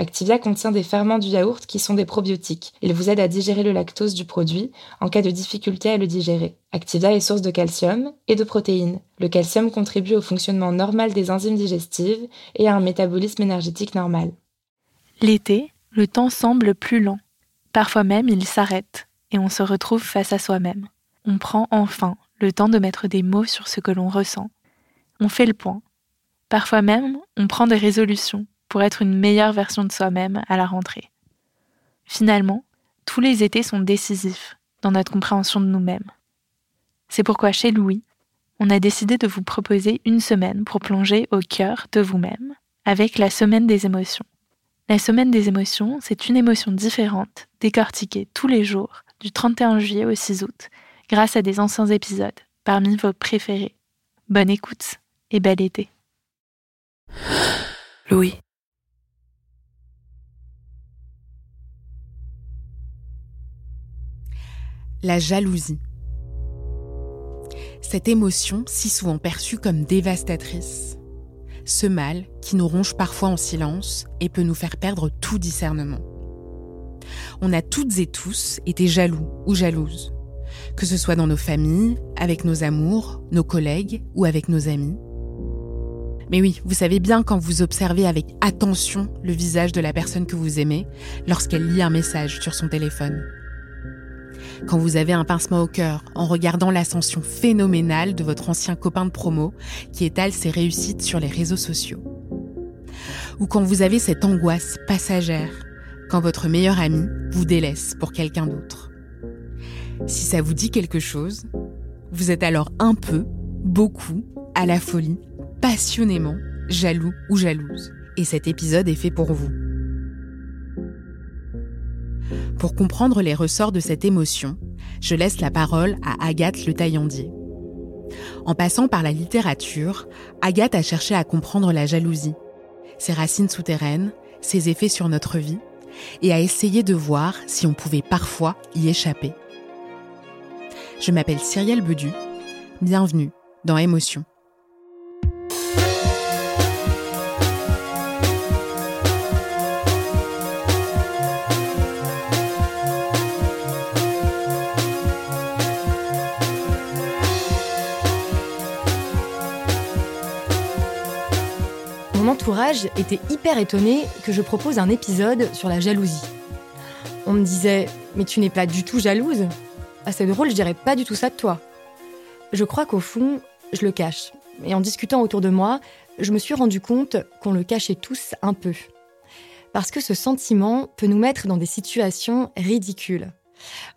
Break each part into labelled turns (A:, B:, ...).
A: Activia contient des ferments du yaourt qui sont des probiotiques. Ils vous aident à digérer le lactose du produit en cas de difficulté à le digérer. Activia est source de calcium et de protéines. Le calcium contribue au fonctionnement normal des enzymes digestives et à un métabolisme énergétique normal.
B: L'été, le temps semble plus lent. Parfois même, il s'arrête et on se retrouve face à soi-même. On prend enfin le temps de mettre des mots sur ce que l'on ressent. On fait le point. Parfois même, on prend des résolutions pour être une meilleure version de soi-même à la rentrée. Finalement, tous les étés sont décisifs dans notre compréhension de nous-mêmes. C'est pourquoi chez Louis, on a décidé de vous proposer une semaine pour plonger au cœur de vous-même avec la semaine des émotions. La semaine des émotions, c'est une émotion différente, décortiquée tous les jours, du 31 juillet au 6 août, grâce à des anciens épisodes, parmi vos préférés. Bonne écoute et bel été.
C: Louis. La jalousie. Cette émotion, si souvent perçue comme dévastatrice. Ce mal qui nous ronge parfois en silence et peut nous faire perdre tout discernement. On a toutes et tous été jaloux ou jalouses, que ce soit dans nos familles, avec nos amours, nos collègues ou avec nos amis. Mais oui, vous savez bien quand vous observez avec attention le visage de la personne que vous aimez lorsqu'elle lit un message sur son téléphone quand vous avez un pincement au cœur en regardant l'ascension phénoménale de votre ancien copain de promo qui étale ses réussites sur les réseaux sociaux. Ou quand vous avez cette angoisse passagère quand votre meilleur ami vous délaisse pour quelqu'un d'autre. Si ça vous dit quelque chose, vous êtes alors un peu, beaucoup, à la folie, passionnément, jaloux ou jalouse. Et cet épisode est fait pour vous. Pour comprendre les ressorts de cette émotion, je laisse la parole à Agathe Le Taillandier. En passant par la littérature, Agathe a cherché à comprendre la jalousie, ses racines souterraines, ses effets sur notre vie, et a essayé de voir si on pouvait parfois y échapper. Je m'appelle Cyrielle Bedu. Bienvenue dans Émotion.
D: Entourage était hyper étonné que je propose un épisode sur la jalousie. On me disait Mais tu n'es pas du tout jalouse Ah, c'est drôle, je dirais pas du tout ça de toi. Je crois qu'au fond, je le cache. Et en discutant autour de moi, je me suis rendu compte qu'on le cachait tous un peu. Parce que ce sentiment peut nous mettre dans des situations ridicules.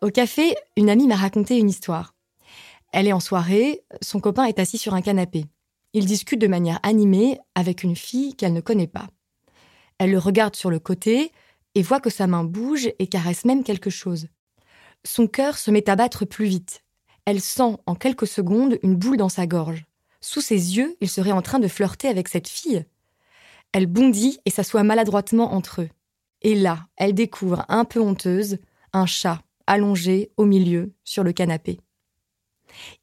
D: Au café, une amie m'a raconté une histoire. Elle est en soirée, son copain est assis sur un canapé. Il discute de manière animée avec une fille qu'elle ne connaît pas. Elle le regarde sur le côté et voit que sa main bouge et caresse même quelque chose. son cœur se met à battre plus vite. Elle sent en quelques secondes une boule dans sa gorge. Sous ses yeux, il serait en train de flirter avec cette fille. Elle bondit et s'assoit maladroitement entre eux. Et là, elle découvre, un peu honteuse, un chat allongé au milieu sur le canapé.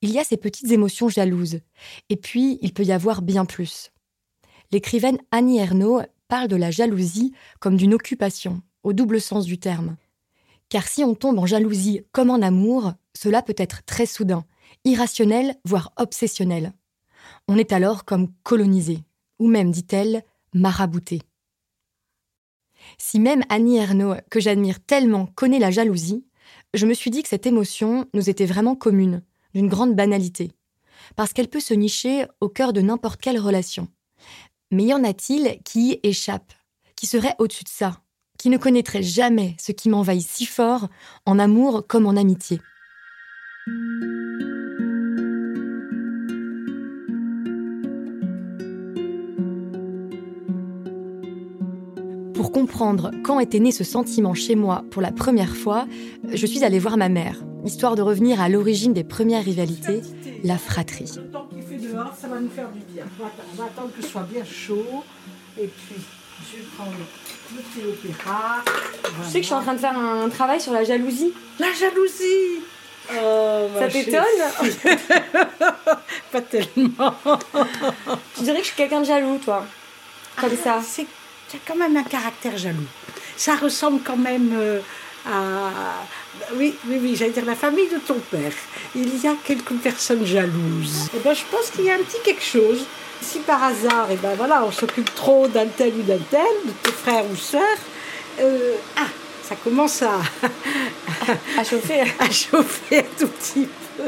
D: Il y a ces petites émotions jalouses, et puis il peut y avoir bien plus. L'écrivaine Annie Ernaux parle de la jalousie comme d'une occupation, au double sens du terme. Car si on tombe en jalousie comme en amour, cela peut être très soudain, irrationnel, voire obsessionnel. On est alors comme colonisé, ou même, dit-elle, marabouté. Si même Annie Ernaux, que j'admire tellement, connaît la jalousie, je me suis dit que cette émotion nous était vraiment commune, d'une grande banalité, parce qu'elle peut se nicher au cœur de n'importe quelle relation. Mais y en a-t-il qui y échappent, qui seraient au-dessus de ça, qui ne connaîtraient jamais ce qui m'envahit si fort, en amour comme en amitié? Pour comprendre quand était né ce sentiment chez moi pour la première fois, je suis allée voir ma mère, histoire de revenir à l'origine des premières rivalités, la fratrie.
E: Le temps qu'il fait dehors, ça va nous faire du bien. On va attendre que ce soit bien chaud. Et puis, je prends le, le thé opéra.
D: Tu sais que je suis en train de faire un travail sur la jalousie.
E: La jalousie oh,
D: Ça t'étonne
E: Pas tellement.
D: Tu dirais que je suis quelqu'un de jaloux, toi Comme
E: Ah,
D: ça.
E: C'est tu as quand même un caractère jaloux. Ça ressemble quand même euh, à. Oui, oui, oui, j'allais dire la famille de ton père. Il y a quelques personnes jalouses. Et ben, je pense qu'il y a un petit quelque chose. Si par hasard, et ben voilà, on s'occupe trop d'un tel ou d'un tel, de tes frères ou sœurs, euh, ah, ça commence à,
D: À chauffer.
E: à chauffer un tout petit peu.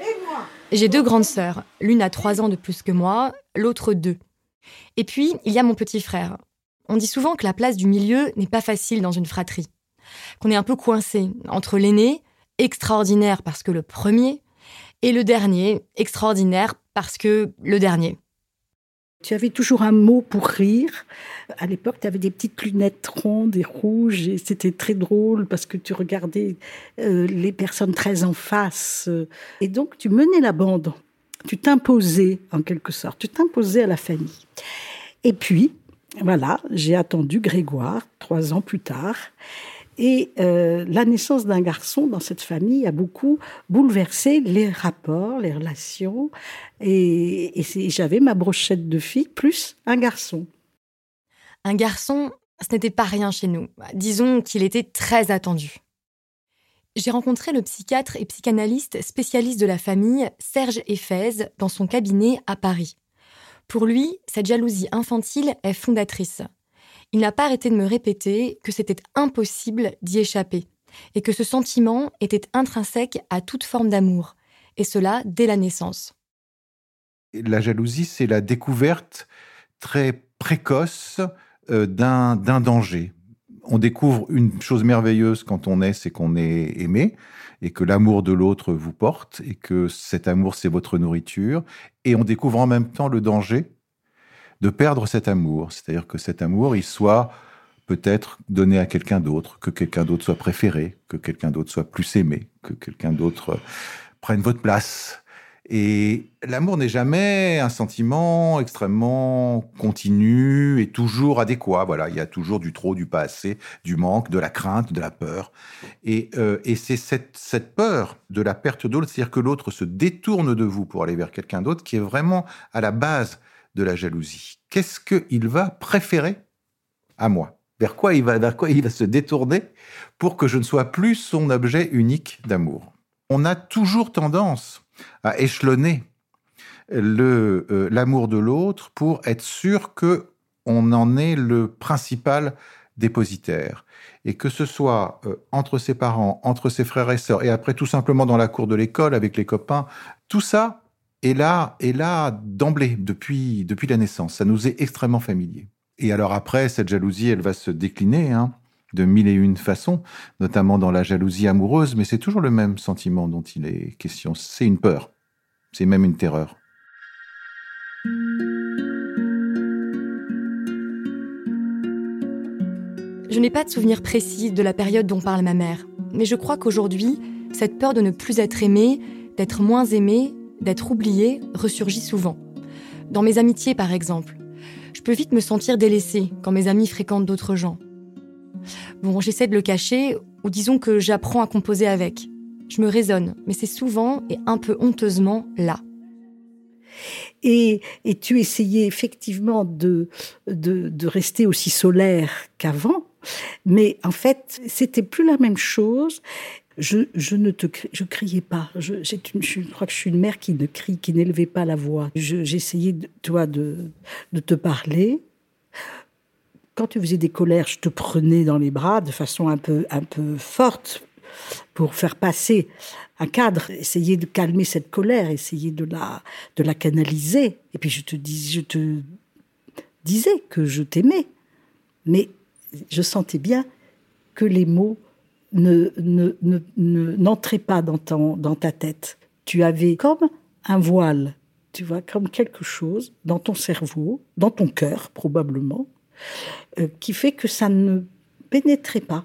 E: Et moi?
D: J'ai deux grandes sœurs. L'une a trois ans de plus que moi, l'autre deux. Et puis, il y a mon petit frère. On dit souvent que la place du milieu n'est pas facile dans une fratrie. Qu'on est un peu coincé entre l'aîné, extraordinaire parce que le premier, et le dernier, extraordinaire parce que le dernier.
E: Tu avais toujours un mot pour rire. À l'époque, tu avais des petites lunettes rondes et rouges et c'était très drôle parce que tu regardais euh, les personnes très en face. Et donc, tu menais la bande. Tu t'imposais, en quelque sorte. Tu t'imposais à la famille. Et puis, voilà, j'ai attendu Grégoire, trois ans plus tard. Et euh, la naissance d'un garçon dans cette famille a beaucoup bouleversé les rapports, les relations. Et, j'avais ma brochette de fille plus un garçon.
D: Un garçon, ce n'était pas rien chez nous. Disons qu'il était très attendu. J'ai rencontré le psychiatre et psychanalyste spécialiste de la famille, Serge Eiffez, dans son cabinet à Paris. Pour lui, cette jalousie infantile est fondatrice. Il n'a pas arrêté de me répéter que c'était impossible d'y échapper, et que ce sentiment était intrinsèque à toute forme d'amour, et cela dès la naissance.
F: La jalousie, c'est la découverte très précoce euh, d'un d'un danger. On découvre une chose merveilleuse quand on est, c'est qu'on est aimé et que l'amour de l'autre vous porte et que cet amour, c'est votre nourriture. Et on découvre en même temps le danger de perdre cet amour. C'est-à-dire que cet amour, il soit peut-être donné à quelqu'un d'autre, que quelqu'un d'autre soit préféré, que quelqu'un d'autre soit plus aimé, que quelqu'un d'autre euh, prenne votre place. Et l'amour n'est jamais un sentiment extrêmement continu et toujours adéquat. Voilà, il y a toujours du trop, du pas assez, du manque, de la crainte, de la peur. Et, euh, c'est cette, cette peur de la perte d'autre, c'est-à-dire que l'autre se détourne de vous pour aller vers quelqu'un d'autre, qui est vraiment à la base de la jalousie. Qu'est-ce qu'il va préférer à moi? Vers quoi il va, vers quoi il va se détourner pour que je ne sois plus son objet unique d'amour? On a toujours tendance à échelonner euh, l'amour de l'autre pour être sûr que on en est le principal dépositaire. Et que ce soit euh, entre ses parents, entre ses frères et sœurs, et après tout simplement dans la cour de l'école avec les copains, tout ça est là, est là d'emblée, depuis, depuis la naissance. Ça nous est extrêmement familier. Et alors après, cette jalousie, elle va se décliner hein, de mille et une façons, notamment dans la jalousie amoureuse, mais c'est toujours le même sentiment dont il est question. C'est une peur, c'est même une terreur.
D: Je n'ai pas de souvenir précis de la période dont parle ma mère, mais je crois qu'aujourd'hui, cette peur de ne plus être aimé, d'être moins aimé, d'être oublié ressurgit souvent. Dans mes amitiés, par exemple, je peux vite me sentir délaissée quand mes amis fréquentent d'autres gens. Bon, j'essaie de le cacher, ou disons que j'apprends à composer avec. Je me raisonne, mais c'est souvent et un peu honteusement là.
E: Et, tu essayais effectivement de, de, rester aussi solaire qu'avant, mais en fait, c'était plus la même chose. Je, ne te je criais pas. Je, crois que je suis une mère qui ne crie, qui n'élevait pas la voix. J'essayais, toi, de, de te parler. Quand tu faisais des colères, je te prenais dans les bras de façon un peu, un peu forte pour faire passer un cadre, essayer de calmer cette colère, essayer de la, de la canaliser. Et puis je te, dis, je te disais que je t'aimais, mais je sentais bien que les mots ne, ne, ne, pas dans, dans ta tête. Tu avais comme un voile, tu vois, comme quelque chose dans ton cerveau, dans ton cœur probablement, euh, qui fait que ça ne pénétrait pas.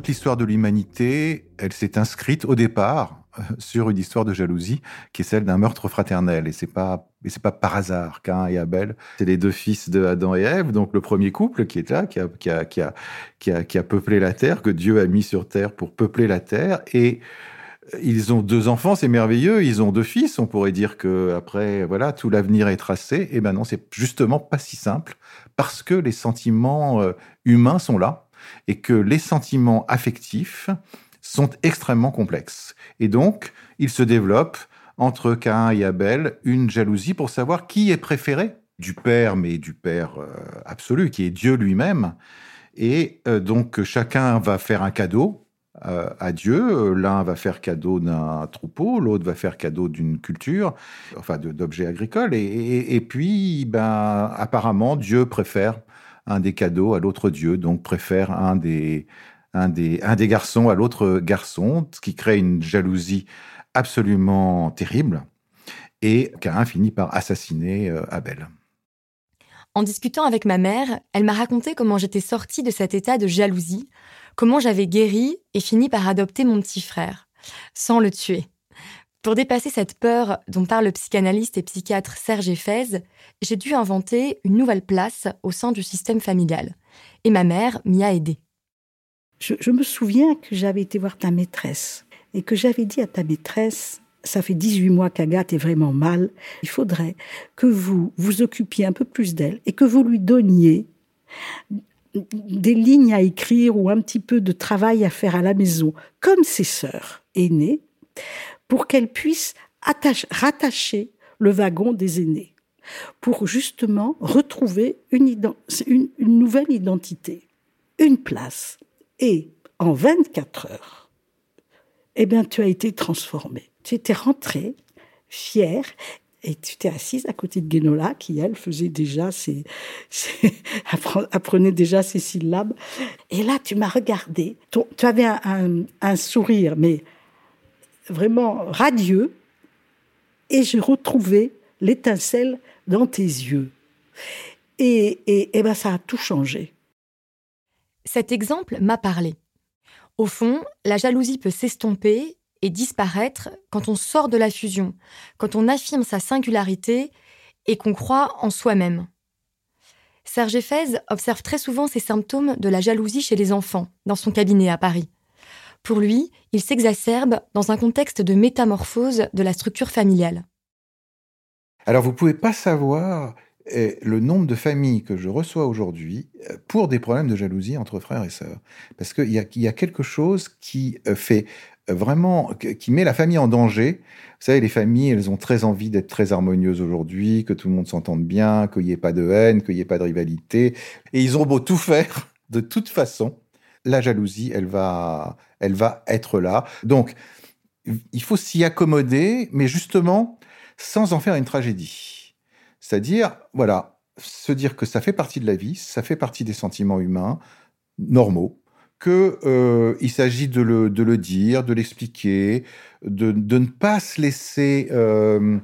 F: Toute l'histoire de l'humanité, elle s'est inscrite au départ euh, sur une histoire de jalousie qui est celle d'un meurtre fraternel. Et c'est pas, et c'est pas par hasard qu'Ain et Abel, c'est les deux fils de Adam et Ève, donc le premier couple qui est là, qui a, qui a, qui a, qui a, qui a peuplé la terre, que Dieu a mis sur terre pour peupler la terre. Et euh, ils ont deux enfants, c'est merveilleux. Ils ont deux fils. On pourrait dire que après, voilà, tout l'avenir est tracé. Et ben non, c'est justement pas si simple parce que les sentiments euh, humains sont là et que les sentiments affectifs sont extrêmement complexes. Et donc, il se développe entre Cain et Abel une jalousie pour savoir qui est préféré du Père, mais du Père euh, absolu, qui est Dieu lui-même. Et euh, donc, chacun va faire un cadeau euh, à Dieu. L'un va faire cadeau d'un troupeau, l'autre va faire cadeau d'une culture, enfin d'objets agricoles. Et, et, puis, ben, apparemment, Dieu préfère un des cadeaux à l'autre dieu, donc préfère un des, un des, un des garçons à l'autre garçon, ce qui crée une jalousie absolument terrible. Et Cain finit par assassiner euh, Abel.
D: En discutant avec ma mère, elle m'a raconté comment j'étais sortie de cet état de jalousie, comment j'avais guéri et fini par adopter mon petit frère, sans le tuer. Pour dépasser cette peur dont parle le psychanalyste et psychiatre Serge Eiffez, j'ai dû inventer une nouvelle place au sein du système familial. Et ma mère m'y a aidé.
E: Je, me souviens que j'avais été voir ta maîtresse et que j'avais dit à ta maîtresse ça fait 18 mois qu'Agathe est vraiment mal. Il faudrait que vous vous occupiez un peu plus d'elle et que vous lui donniez des lignes à écrire ou un petit peu de travail à faire à la maison, comme ses sœurs aînées, pour qu'elle puisse rattacher le wagon des aînés, pour justement retrouver une, nouvelle identité, une place. Et en 24 heures, eh bien, tu as été transformée. Tu étais rentrée, fière, et tu t'es assise à côté de Guénola, qui, elle, faisait déjà ses, apprenait déjà ses syllabes. Et là, tu m'as regardé. Tu avais un sourire, mais vraiment radieux, et j'ai retrouvé l'étincelle dans tes yeux. Et, et, ben ça a tout changé.
D: Cet exemple m'a parlé. Au fond, la jalousie peut s'estomper et disparaître quand on sort de la fusion, quand on affirme sa singularité et qu'on croit en soi-même. Serge Eiffez observe très souvent ces symptômes de la jalousie chez les enfants dans son cabinet à Paris. Pour lui, il s'exacerbe dans un contexte de métamorphose de la structure familiale.
F: Alors vous ne pouvez pas savoir eh, le nombre de familles que je reçois aujourd'hui euh, pour des problèmes de jalousie entre frères et sœurs. Parce qu'il y, y a, quelque chose qui euh, fait euh, vraiment, qui met la famille en danger. Vous savez, les familles, elles ont très envie d'être très harmonieuses aujourd'hui, que tout le monde s'entende bien, qu'il n'y ait pas de haine, qu'il n'y ait pas de rivalité. Et ils ont beau tout faire, de toute façon, la jalousie, elle va, elle va être là. Donc, il faut s'y accommoder, mais justement, sans en faire une tragédie. C'est-à-dire, voilà, se dire que ça fait partie de la vie, ça fait partie des sentiments humains normaux, qu'il euh, s'agit de le, de le, dire, de l'expliquer, de, de, ne pas se laisser, euh,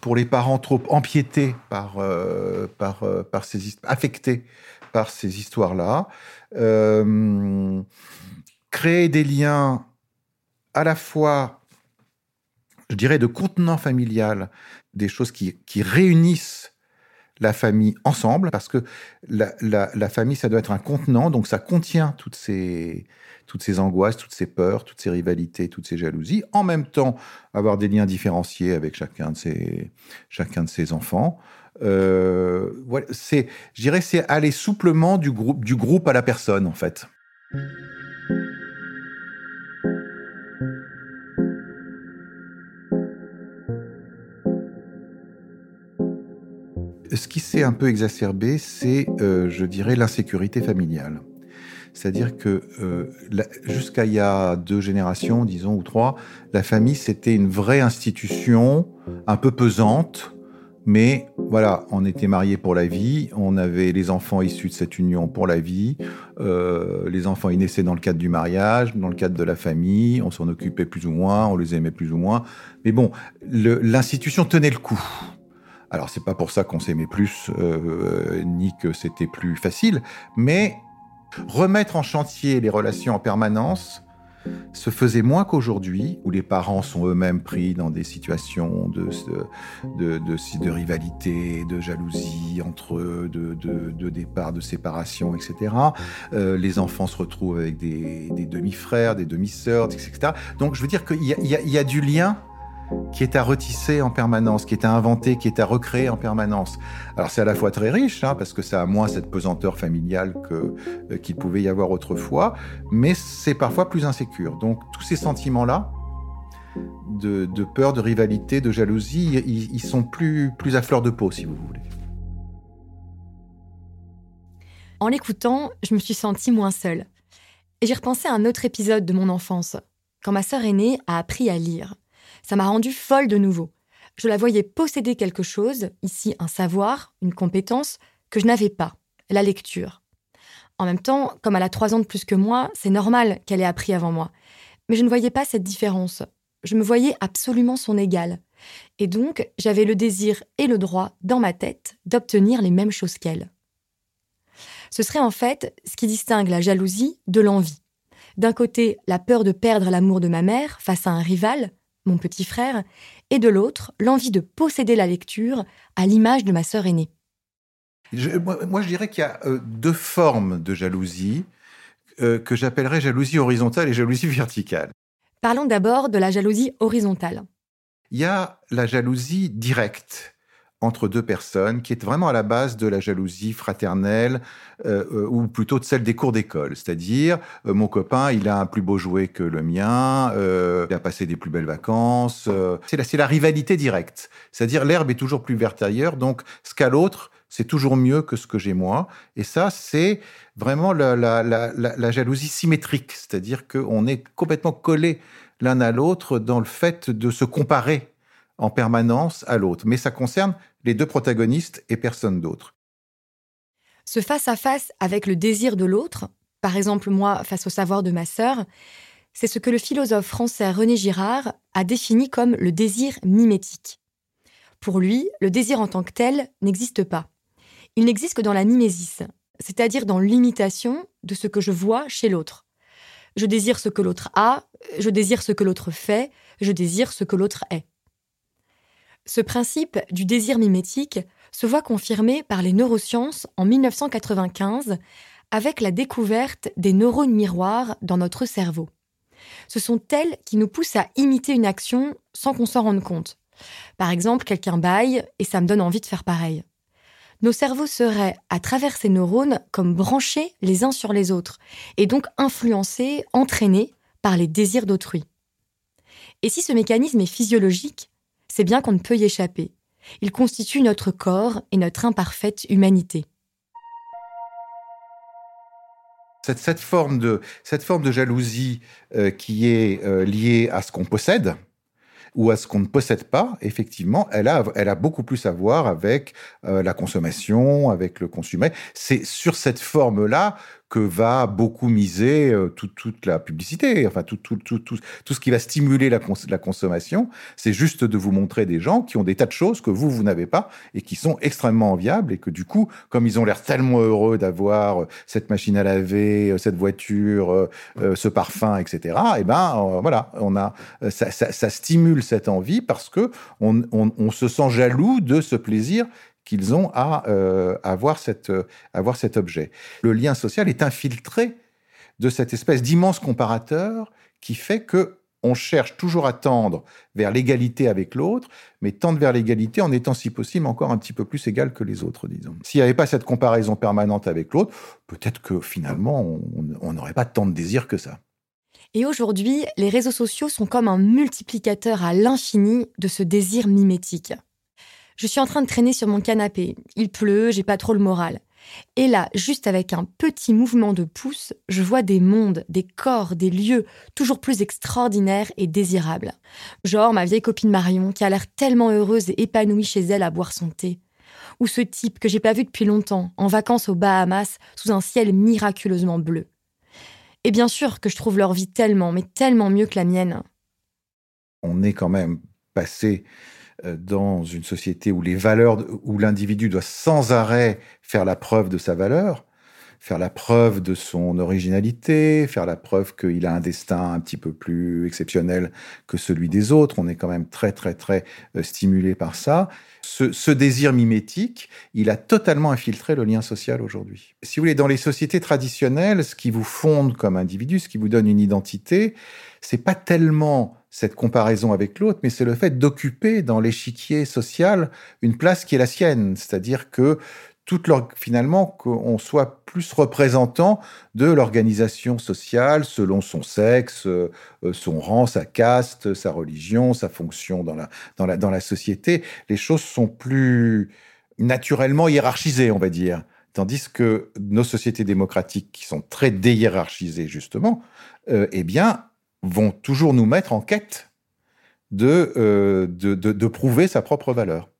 F: pour les parents, trop empiétés par, euh, par, euh, par ces affectés par ces histoires-là. Créer des liens à la fois, je dirais, de contenant familial, des choses qui, réunissent la famille ensemble, parce que la, la, famille, ça doit être un contenant, donc ça contient toutes ces, toutes ces angoisses, toutes ces peurs, toutes ces rivalités, toutes ces jalousies. En même temps, avoir des liens différenciés avec chacun de ses, chacun de ses enfants. Euh, c'est, je dirais, c'est aller souplement du groupe, du groupe à la personne, en fait. Ce qui s'est un peu exacerbé, c'est, euh, je dirais, l'insécurité familiale. C'est-à-dire que euh, jusqu'à il y a deux générations, disons, ou trois, la famille, c'était une vraie institution, un peu pesante, mais voilà, on était mariés pour la vie, on avait les enfants issus de cette union pour la vie, euh, les enfants ils naissaient dans le cadre du mariage, dans le cadre de la famille, on s'en occupait plus ou moins, on les aimait plus ou moins, mais bon, l'institution tenait le coup. Alors c'est pas pour ça qu'on s'aimait plus euh, ni que c'était plus facile, mais remettre en chantier les relations en permanence se faisait moins qu'aujourd'hui, où les parents sont eux-mêmes pris dans des situations de, rivalité, de jalousie entre eux, de, départ, de séparation, etc. Euh, les enfants se retrouvent avec des, demi-frères, des demi-sœurs, etc. Donc je veux dire qu'il y a du lien qui est à retisser en permanence, qui est à inventer, qui est à recréer en permanence. Alors c'est à la fois très riche, hein, parce que ça a moins cette pesanteur familiale euh, qu'il pouvait y avoir autrefois, mais c'est parfois plus insécure. Donc tous ces sentiments-là, de, peur, de rivalité, de jalousie, ils, ils, sont plus, plus à fleur de peau, si vous voulez.
D: En l'écoutant, je me suis sentie moins seule. Et j'ai repensé à un autre épisode de mon enfance, quand ma sœur aînée a appris à lire. Ça m'a rendue folle de nouveau. Je la voyais posséder quelque chose, ici un savoir, une compétence, que je n'avais pas, la lecture. En même temps, comme elle a trois ans de plus que moi, c'est normal qu'elle ait appris avant moi. Mais je ne voyais pas cette différence. Je me voyais absolument son égale. Et donc, j'avais le désir et le droit, dans ma tête, d'obtenir les mêmes choses qu'elle. Ce serait en fait ce qui distingue la jalousie de l'envie. D'un côté, la peur de perdre l'amour de ma mère face à un rival, mon petit frère, et de l'autre, l'envie de posséder la lecture à l'image de ma sœur aînée.
F: moi, je dirais qu'il y a euh, deux formes de jalousie euh, que j'appellerais jalousie horizontale et jalousie verticale.
D: Parlons d'abord de la jalousie horizontale.
F: Il y a la jalousie directe entre deux personnes, qui est vraiment à la base de la jalousie fraternelle, euh, euh, ou plutôt de celle des cours d'école. C'est-à-dire, euh, mon copain, il a un plus beau jouet que le mien, il a passé des plus belles vacances. c'est la, la, rivalité directe. C'est-à-dire, l'herbe est toujours plus verte ailleurs, donc ce qu'a l'autre, c'est toujours mieux que ce que j'ai moi. Et ça, c'est vraiment la, la, la jalousie symétrique. C'est-à-dire qu'on est complètement collé l'un à l'autre dans le fait de se comparer en permanence à l'autre. Mais ça concerne les deux protagonistes et personne d'autre.
D: Ce face-à-face avec le désir de l'autre, par exemple moi face au savoir de ma sœur, c'est ce que le philosophe français René Girard a défini comme le désir mimétique. Pour lui, le désir en tant que tel n'existe pas. Il n'existe que dans la mimésis, c'est-à-dire dans l'imitation de ce que je vois chez l'autre. Je désire ce que l'autre a, je désire ce que l'autre fait, je désire ce que l'autre est. Ce principe du désir mimétique se voit confirmé par les neurosciences en 1995 avec la découverte des neurones miroirs dans notre cerveau. Ce sont elles qui nous poussent à imiter une action sans qu'on s'en rende compte. Par exemple, quelqu'un baille et ça me donne envie de faire pareil. Nos cerveaux seraient, à travers ces neurones, comme branchés les uns sur les autres, et donc influencés, entraînés par les désirs d'autrui. Et si ce mécanisme est physiologique, c'est bien qu'on ne peut y échapper. Il constitue notre corps et notre imparfaite humanité.
F: Cette, forme, de, cette forme de jalousie euh, qui est euh, liée à ce qu'on possède, ou à ce qu'on ne possède pas, effectivement, elle a, elle a beaucoup plus à voir avec euh, la consommation, avec le consommer. C'est sur cette forme-là que va beaucoup miser euh, toute la publicité, enfin tout, tout, tout, tout, ce qui va stimuler la, consommation. C'est juste de vous montrer des gens qui ont des tas de choses que vous, vous n'avez pas et qui sont extrêmement enviables et que du coup, comme ils ont l'air tellement heureux d'avoir euh, cette machine à laver, euh, cette voiture, ce parfum, etc., et eh ben voilà, on a, ça, stimule cette envie parce que on, on, on se sent jaloux de ce plaisir qu'ils ont à euh, euh, avoir cet objet. Le lien social est infiltré de cette espèce d'immense comparateur qui fait que on cherche toujours à tendre vers l'égalité avec l'autre, mais tendre vers l'égalité en étant si possible encore un petit peu plus égal que les autres, disons. S'il n'y avait pas cette comparaison permanente avec l'autre, peut-être que finalement, on n'aurait pas tant de désir que ça.
D: Et aujourd'hui, les réseaux sociaux sont comme un multiplicateur à l'infini de ce désir mimétique. Je suis en train de traîner sur mon canapé. Il pleut, j'ai pas trop le moral. Et là, juste avec un petit mouvement de pouce, je vois des mondes, des corps, des lieux toujours plus extraordinaires et désirables. Genre ma vieille copine Marion qui a l'air tellement heureuse et épanouie chez elle à boire son thé. Ou ce type que j'ai pas vu depuis longtemps, en vacances aux Bahamas, sous un ciel miraculeusement bleu. Et bien sûr que je trouve leur vie tellement, mais tellement mieux que la mienne.
F: On est quand même passé dans une société où les valeurs, où l'individu doit sans arrêt faire la preuve de sa valeur, faire la preuve de son originalité, faire la preuve qu'il a un destin un petit peu plus exceptionnel que celui des autres. On est quand même très, très, très euh, stimulé par ça. Ce, ce, désir mimétique, il a totalement infiltré le lien social aujourd'hui. Si vous voulez, dans les sociétés traditionnelles, ce qui vous fonde comme individu, ce qui vous donne une identité, c'est pas tellement cette comparaison avec l'autre, mais c'est le fait d'occuper dans l'échiquier social une place qui est la sienne. C'est-à-dire que toute finalement, qu'on soit plus représentant de l'organisation sociale selon son sexe, euh, son rang, sa caste, sa religion, sa fonction dans la, dans la, dans la société. Les choses sont plus naturellement hiérarchisées, on va dire. Tandis que nos sociétés démocratiques, qui sont très déhiérarchisées justement, euh, eh bien, vont toujours nous mettre en quête euh, de, de, prouver sa propre valeur.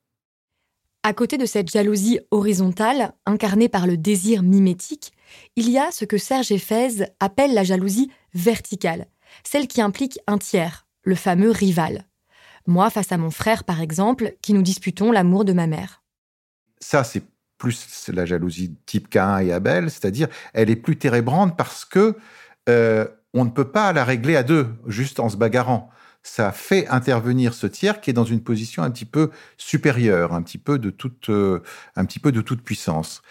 D: À côté de cette jalousie horizontale, incarnée par le désir mimétique, il y a ce que Serge Effez appelle la jalousie verticale, celle qui implique un tiers, le fameux rival. Moi face à mon frère, par exemple, qui nous disputons l'amour de ma mère.
F: Ça, c'est plus la jalousie type Cain et Abel, c'est-à-dire elle est plus térébrante parce que euh, on ne peut pas la régler à deux, juste en se bagarrant. Ça fait intervenir ce tiers qui est dans une position un petit peu supérieure, un petit peu de toute, euh, un petit peu de toute puissance.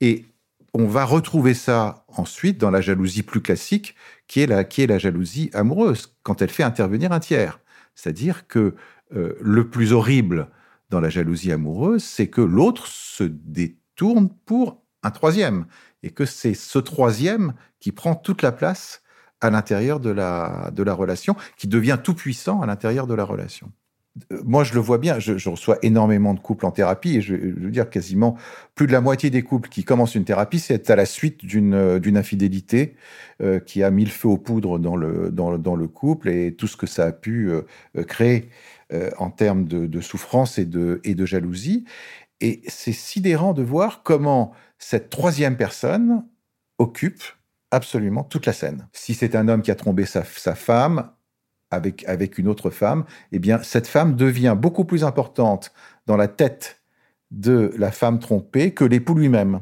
F: Et on va retrouver ça ensuite dans la jalousie plus classique, qui est la, qui est la jalousie amoureuse, quand elle fait intervenir un tiers. C'est-à-dire que euh, le plus horrible dans la jalousie amoureuse, c'est que l'autre se détourne pour un troisième, et que c'est ce troisième qui prend toute la place à l'intérieur de la, de la relation, qui devient tout puissant à l'intérieur de la relation. Euh, moi, je le vois bien, je, reçois énormément de couples en thérapie et je, veux dire quasiment plus de la moitié des couples qui commencent une thérapie, c'est à la suite d'une euh, infidélité euh, qui a mis le feu aux poudres dans le, dans, dans, le couple et tout ce que ça a pu créer en termes de, de, souffrance et de, et de jalousie. Et c'est sidérant de voir comment cette troisième personne occupe absolument toute la scène. Si c'est un homme qui a trompé sa, femme avec, avec une autre femme, eh bien, cette femme devient beaucoup plus importante dans la tête de la femme trompée que l'époux lui-même.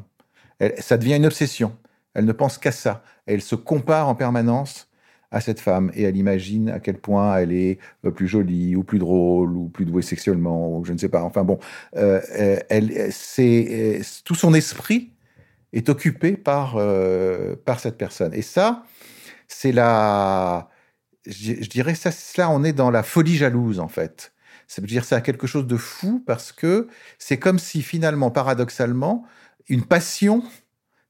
F: Ça devient une obsession. Elle ne pense qu'à ça. Elle se compare en permanence à cette femme et elle imagine à quel point elle est euh, plus jolie ou plus drôle ou plus douée sexuellement ou je ne sais pas. Enfin bon, euh, elle, c'est tout son esprit est occupé par, euh, par cette personne. Et ça, c'est la. Je, dirais, ça, là, on est dans la folie jalouse, en fait. Ça veut dire c'est quelque chose de fou parce que c'est comme si finalement, paradoxalement, une passion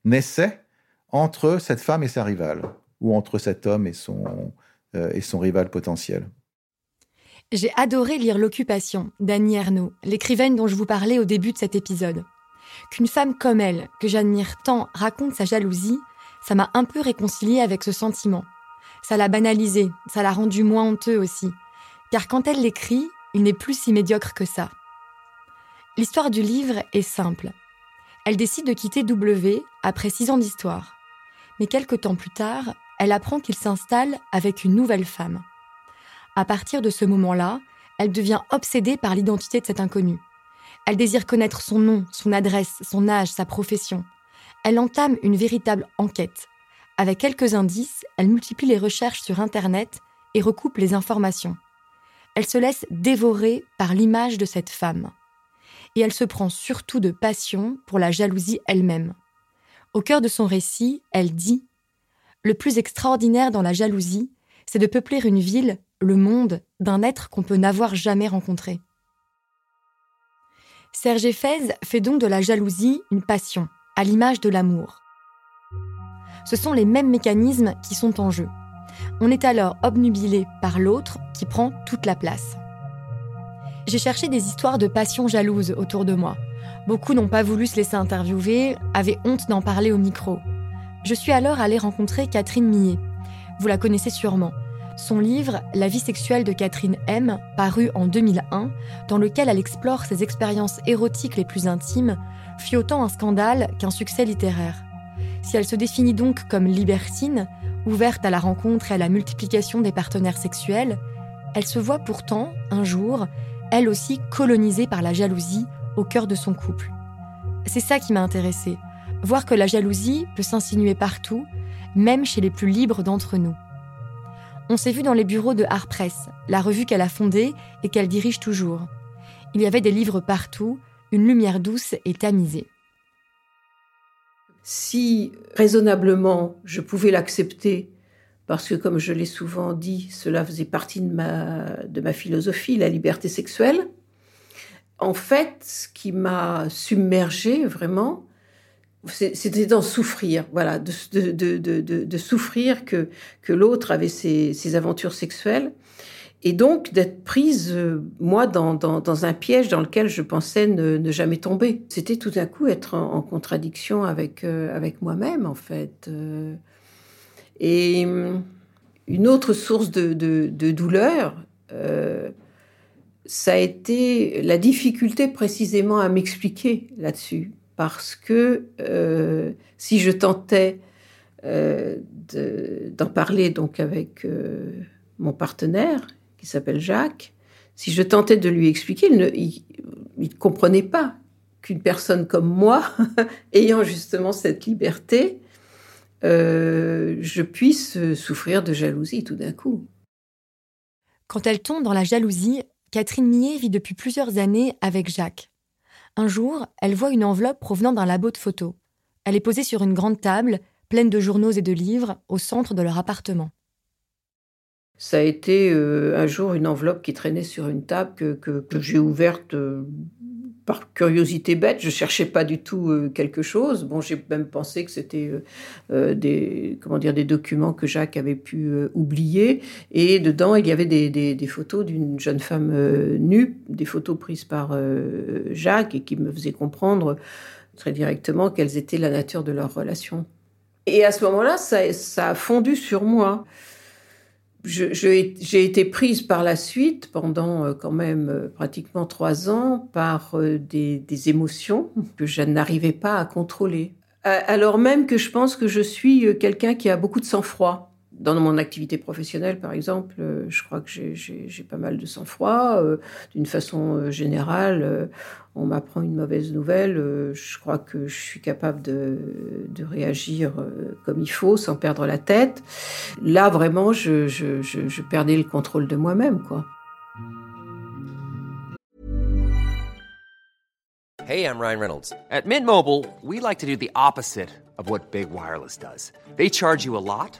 F: naissait entre cette femme et sa rivale, ou entre cet homme et son, euh, et son rival potentiel.
D: J'ai adoré lire L'Occupation d'Annie Ernaux, l'écrivaine dont je vous parlais au début de cet épisode. Qu'une femme comme elle, que j'admire tant, raconte sa jalousie, ça m'a un peu réconciliée avec ce sentiment. Ça l'a banalisé, ça l'a rendu moins honteux aussi. Car quand elle l'écrit, il n'est plus si médiocre que ça. L'histoire du livre est simple. Elle décide de quitter W après six ans d'histoire. Mais quelque temps plus tard, elle apprend qu'il s'installe avec une nouvelle femme. À partir de ce moment-là, elle devient obsédée par l'identité de cet inconnu. Elle désire connaître son nom, son adresse, son âge, sa profession. Elle entame une véritable enquête. Avec quelques indices, elle multiplie les recherches sur Internet et recoupe les informations. Elle se laisse dévorer par l'image de cette femme. Et elle se prend surtout de passion pour la jalousie elle-même. Au cœur de son récit, elle dit Le plus extraordinaire dans la jalousie, c'est de peupler une ville, le monde, d'un être qu'on peut n'avoir jamais rencontré. Serge Eiffez fait donc de la jalousie une passion, à l'image de l'amour. Ce sont les mêmes mécanismes qui sont en jeu. On est alors obnubilé par l'autre qui prend toute la place. J'ai cherché des histoires de passion jalouse autour de moi. Beaucoup n'ont pas voulu se laisser interviewer, avaient honte d'en parler au micro. Je suis alors allée rencontrer Catherine Millet. Vous la connaissez sûrement. Son livre La vie sexuelle de Catherine M, paru en 2001, dans lequel elle explore ses expériences érotiques les plus intimes, fut autant un scandale qu'un succès littéraire. Si elle se définit donc comme libertine, ouverte à la rencontre et à la multiplication des partenaires sexuels, elle se voit pourtant, un jour, elle aussi colonisée par la jalousie au cœur de son couple. C'est ça qui m'a intéressée, voir que la jalousie peut s'insinuer partout, même chez les plus libres d'entre nous. On s'est vu dans les bureaux de Art Press, la revue qu'elle a fondée et qu'elle dirige toujours. Il y avait des livres partout, une lumière douce et tamisée.
G: Si raisonnablement je pouvais l'accepter, parce que comme je l'ai souvent dit, cela faisait partie de ma, de ma philosophie, la liberté sexuelle, en fait, ce qui m'a submergée vraiment, c'était d'en souffrir, voilà, de, de, de, de, souffrir que, que l'autre avait ses, ses, aventures sexuelles, et donc d'être prise, euh, moi, dans, dans, un piège dans lequel je pensais ne, jamais tomber. C'était tout à coup être en, contradiction avec, euh, avec moi-même, en fait. Euh. et une autre source de, douleur, ça a été la difficulté précisément à m'expliquer là-dessus. Parce que euh, si je tentais euh, d'en parler donc avec euh, mon partenaire, qui s'appelle Jacques, si je tentais de lui expliquer, il ne comprenait pas qu'une personne comme moi, ayant justement cette liberté, je puisse souffrir de jalousie tout d'un coup.
D: Quand elle tombe dans la jalousie, Catherine Millet vit depuis plusieurs années avec Jacques. Un jour, elle voit une enveloppe provenant d'un labo de photos. Elle est posée sur une grande table, pleine de journaux et de livres, au centre de leur appartement.
G: Ça a été euh, un jour une enveloppe qui traînait sur une table que, j'ai ouverte euh, par curiosité bête, je cherchais pas du tout euh, quelque chose. Bon, j'ai même pensé que c'était euh, euh, des comment dire des documents que Jacques avait pu oublier. Et dedans, il y avait des, photos d'une jeune femme nue, des photos prises par Jacques et qui me faisaient comprendre très directement quelles étaient la nature de leur relation. Et à ce moment-là, ça, ça a fondu sur moi j'ai été prise par la suite, pendant euh, quand même euh, pratiquement trois ans, par euh, des, des émotions que je n'arrivais pas à contrôler. Alors même que je pense que je suis quelqu'un qui a beaucoup de sang-froid. Dans mon activité professionnelle, par exemple, je crois que j'ai pas mal de sang-froid. D'une façon générale, on m'apprend une mauvaise nouvelle, euh, je crois que je suis capable de, réagir euh, comme il faut, sans perdre la tête. Là, vraiment, je, perdais le contrôle de moi-même, quoi.
H: Hey, I'm Ryan Reynolds. At Mint Mobile, we like to do the opposite of what Big Wireless does. They charge you a lot.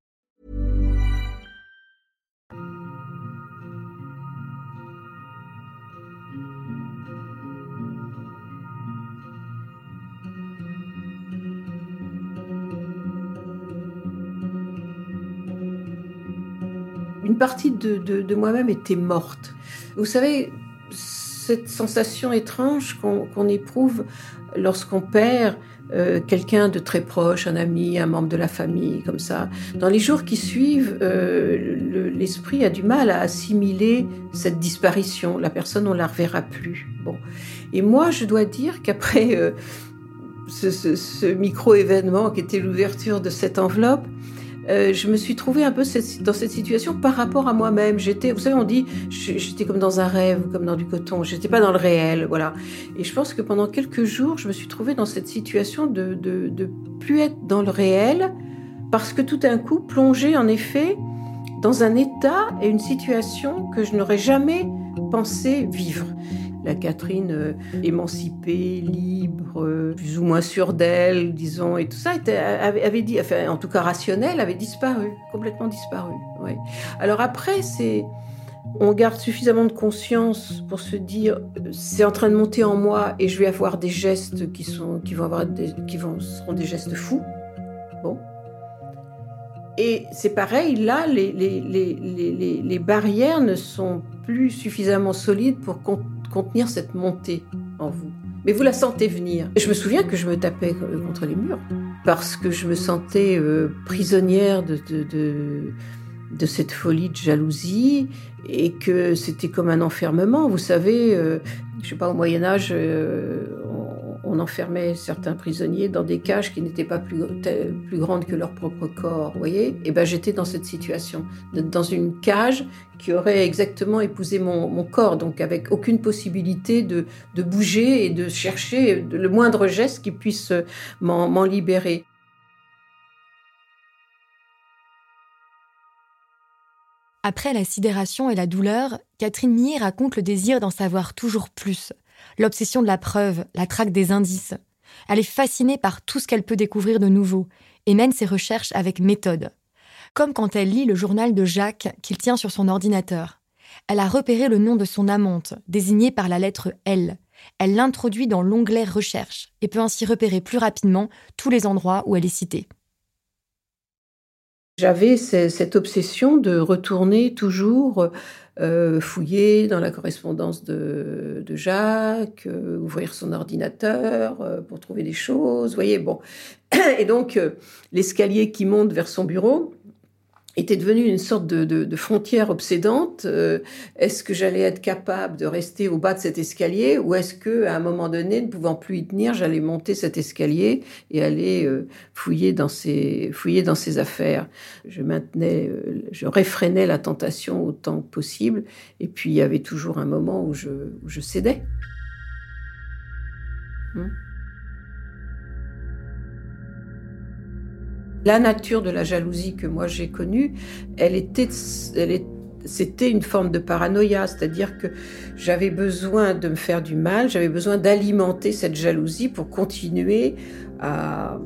G: une partie de, moi-même était morte. Vous savez, cette sensation étrange qu'on éprouve lorsqu'on perd euh, quelqu'un de très proche, un ami, un membre de la famille, comme ça. Dans les jours qui suivent, euh, l'esprit a du mal à assimiler cette disparition. La personne, on la reverra plus. Bon. Et moi, je dois dire qu'après euh, ce micro-événement qui était l'ouverture de cette enveloppe, euh, je me suis trouvée un peu dans cette situation par rapport à moi-même. J'étais, vous savez, on dit, j'étais comme dans un rêve, comme dans du coton. J'étais pas dans le réel, voilà. Et je pense que pendant quelques jours, je me suis trouvée dans cette situation de, de, de plus être dans le réel, parce que tout d'un coup, plongée en effet dans un état et une situation que je n'aurais jamais pensé vivre la Catherine euh, émancipée, libre, euh, plus ou moins sûre d'elle, disons, et tout ça avait, dit, enfin, en tout cas rationnel, avait disparu, complètement disparu. Alors après, c'est on garde suffisamment de conscience pour se dire c'est en train de monter en moi et je vais avoir des gestes qui sont qui vont avoir des, qui vont seront des gestes fous. Bon. Et c'est pareil, là, les, les, barrières ne sont plus suffisamment solides pour contenir cette montée en vous. Mais vous la sentez venir. Je me souviens que je me tapais contre les murs parce que je me sentais euh, prisonnière de, de, de, cette folie de jalousie et que c'était comme un enfermement. Vous savez, euh, je sais pas, au Moyen Âge, euh, on enfermait certains prisonniers dans des cages qui n'étaient pas plus, grandes que leur propre corps, Et ben j'étais dans cette situation, dans une cage qui aurait exactement épousé mon, corps, donc avec aucune possibilité de, de, bouger et de chercher le moindre geste qui puisse m'en libérer.
D: Après la sidération et la douleur, Catherine Millet raconte le désir d'en savoir toujours plus l'obsession de la preuve, la traque des indices. Elle est fascinée par tout ce qu'elle peut découvrir de nouveau et mène ses recherches avec méthode. Comme quand elle lit le journal de Jacques qu'il tient sur son ordinateur. Elle a repéré le nom de son amante, désigné par la lettre L. Elle l'introduit dans l'onglet Recherche et peut ainsi repérer plus rapidement tous les endroits où elle est citée.
G: J'avais cette obsession de retourner toujours euh, fouiller dans la correspondance de, Jacques, euh, ouvrir son ordinateur euh, pour trouver des choses. Voyez, bon. Et donc, l'escalier qui monte vers son bureau, était devenue une sorte de, frontière obsédante. Euh, est-ce que j'allais être capable de rester au bas de cet escalier ou est-ce que à un moment donné, ne pouvant plus y tenir, j'allais monter cet escalier et aller euh, fouiller dans ses fouiller dans ses affaires? Je maintenais, euh, je réfrénais la tentation autant que possible. Et puis il y avait toujours un moment où je, je cédais. Hmm. La nature de la jalousie que moi j'ai connue, elle était, c'était une forme de paranoïa, c'est-à-dire que j'avais besoin de me faire du mal, j'avais besoin d'alimenter cette jalousie pour continuer à,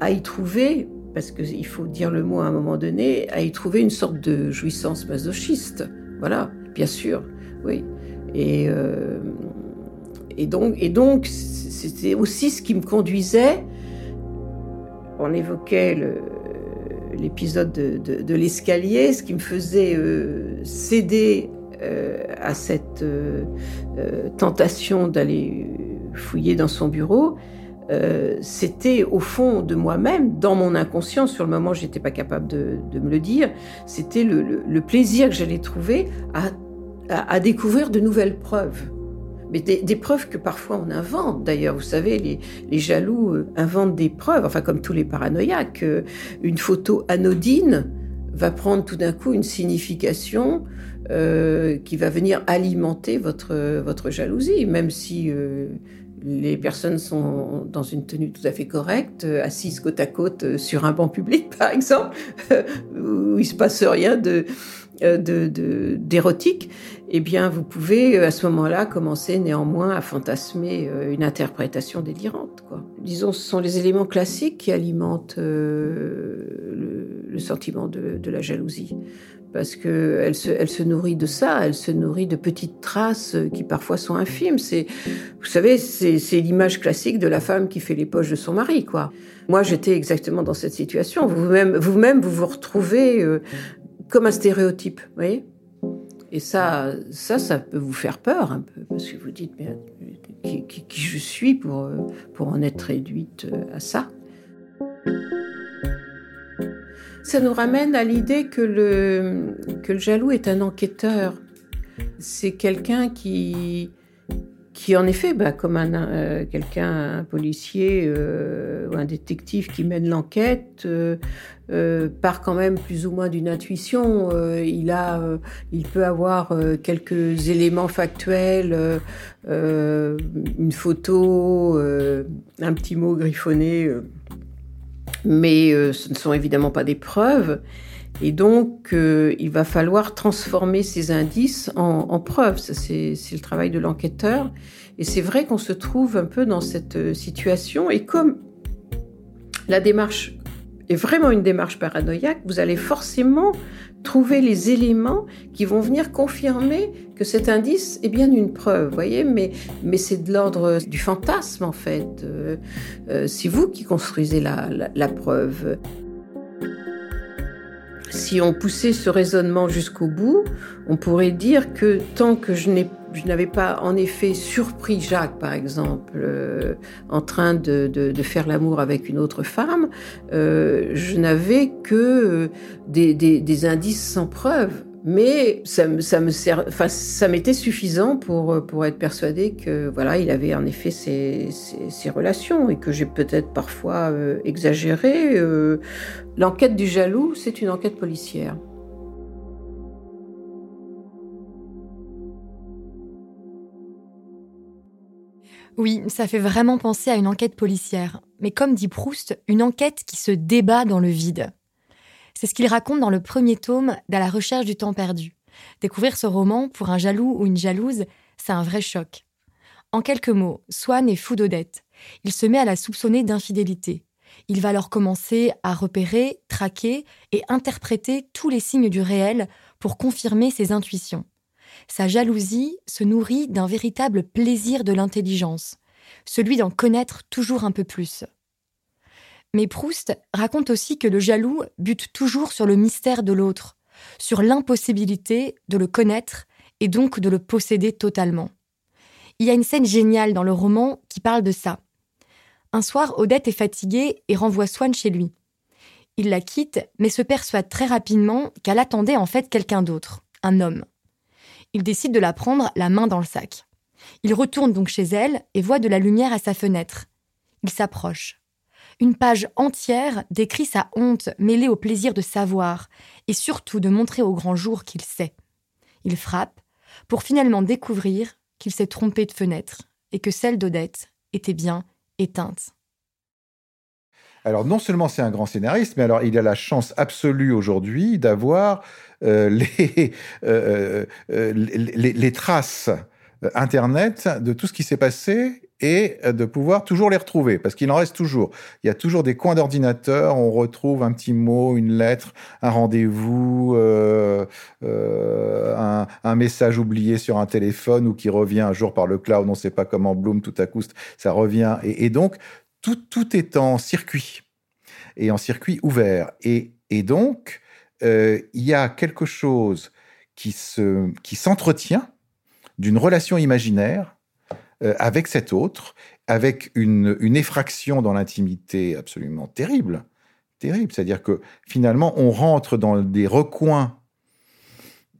G: à y trouver, parce qu'il faut dire le mot à un moment donné, à y trouver une sorte de jouissance masochiste. Voilà, bien sûr, oui. Et, euh, et donc, et donc c'était aussi ce qui me conduisait on évoquait l'épisode de, l'escalier, ce qui me faisait euh, céder euh, à cette euh, tentation d'aller fouiller dans son bureau, c'était au fond de moi-même, dans mon inconscient, sur le moment j'étais pas capable de, me le dire, c'était le, plaisir que j'allais trouver à découvrir de nouvelles preuves mais des, preuves que parfois on invente. D'ailleurs, vous savez, les, jaloux euh, inventent des preuves, enfin comme tous les paranoïaques. Euh, une photo anodine va prendre tout d'un coup une signification euh, qui va venir alimenter votre, votre jalousie, même si les personnes sont dans une tenue tout à fait correcte, assises côte à côte sur un banc public, par exemple, où il se passe rien de d'érotique eh bien, vous pouvez euh, à ce moment-là commencer néanmoins à fantasmer euh, une interprétation délirante. Disons, ce sont les éléments classiques qui alimentent euh, le, sentiment de, la jalousie, parce que elle se, nourrit de ça, elle se nourrit de petites traces qui parfois sont infimes. Vous savez, c'est l'image classique de la femme qui fait les poches de son mari. Moi, j'étais exactement dans cette situation. Vous-même, vous-même, vous vous retrouvez comme un stéréotype, vous voyez? Et ça, ça, ça peut vous faire peur un peu, parce que vous dites, mais qui, je suis pour, pour en être réduite à ça? Ça nous ramène à l'idée que le, que le jaloux est un enquêteur. C'est quelqu'un qui, qui en effet, bah, comme un, euh, quelqu'un, un policier euh, ou un détective qui mène l'enquête, euh, part quand même plus ou moins d'une intuition. il a, il peut avoir quelques éléments factuels, une photo, un petit mot griffonné mais ce ne sont évidemment pas des preuves. Et donc, euh, il va falloir transformer ces indices en, preuves. C'est le travail de l'enquêteur. Et c'est vrai qu'on se trouve un peu dans cette euh, situation. Et comme la démarche est vraiment une démarche paranoïaque, vous allez forcément trouver les éléments qui vont venir confirmer que cet indice est bien une preuve, voyez, mais, c'est de l'ordre du fantasme en fait. Euh, c'est vous qui construisez la preuve. Si on poussait ce raisonnement jusqu'au bout, on pourrait dire que tant que je n'ai je n'avais pas en effet surpris Jacques, par exemple, euh, en train de, de, faire l'amour avec une autre femme. Euh, je n'avais que euh, des, des, des, indices sans preuve. Mais ça, m'était suffisant pour être persuadé que voilà, il avait en effet ces relations et que j'ai peut-être parfois exagéré. L'enquête du jaloux, c'est une enquête policière.
D: Oui, ça fait vraiment penser à une enquête policière. Mais comme dit Proust, une enquête qui se débat dans le vide. C'est ce qu'il raconte dans le premier tome d'À la recherche du temps perdu. Découvrir ce roman pour un jaloux ou une jalouse, c'est un vrai choc. En quelques mots, Swann est fou d'Odette. Il se met à la soupçonner d'infidélité. Il va alors commencer à repérer, traquer et interpréter tous les signes du réel pour confirmer ses intuitions. Sa jalousie se nourrit d'un véritable plaisir de l'intelligence, celui d'en connaître toujours un peu plus. Mais Proust raconte aussi que le jaloux bute toujours sur le mystère de l'autre, sur l'impossibilité de le connaître et donc de le posséder totalement. Il y a une scène géniale dans le roman qui parle de ça. Un soir, Odette est fatiguée et renvoie Swann chez lui. Il la quitte, mais se persuade très rapidement qu'elle attendait en fait quelqu'un d'autre, un homme il décide de la prendre la main dans le sac. Il retourne donc chez elle et voit de la lumière à sa fenêtre. Il s'approche. Une page entière décrit sa honte mêlée au plaisir de savoir et surtout de montrer au grand jour qu'il sait. Il frappe pour finalement découvrir qu'il s'est trompé de fenêtre et que celle d'Odette était bien éteinte.
F: Alors non seulement c'est un grand scénariste, mais alors il a la chance absolue aujourd'hui d'avoir euh, euh, euh, les, les, traces Internet de tout ce qui s'est passé et de pouvoir toujours les retrouver, parce qu'il en reste toujours. Il y a toujours des coins d'ordinateur, on retrouve un petit mot, une lettre, un rendez-vous, un, un, message oublié sur un téléphone ou qui revient un jour par le cloud, on ne sait pas comment, Bloom, tout à coup, ça revient. Et, donc, tout, tout est en circuit et en circuit ouvert. Et, et donc, euh, il y a quelque chose qui se qui s'entretient d'une relation imaginaire euh, avec cet autre, avec une, effraction dans l'intimité absolument terrible, terrible. C'est-à-dire que finalement, on rentre dans des recoins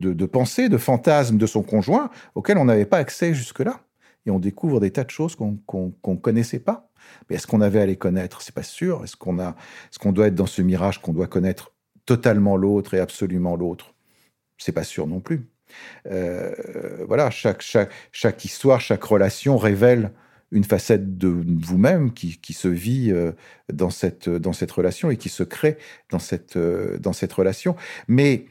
F: de, de pensée, de fantasmes de son conjoint auxquels on n'avait pas accès jusque-là. Et on découvre des tas de choses qu'on ne connaissait pas. Mais est-ce qu'on avait à les connaître? C'est pas sûr. Est-ce qu'on a, est-ce qu'on doit être dans ce mirage qu'on doit connaître totalement l'autre et absolument l'autre? C'est pas sûr non plus. Euh, voilà, chaque, histoire, chaque relation révèle une facette de vous-même qui, se vit euh, dans, cette, dans cette relation et qui se crée dans cette, euh, dans cette relation. Mais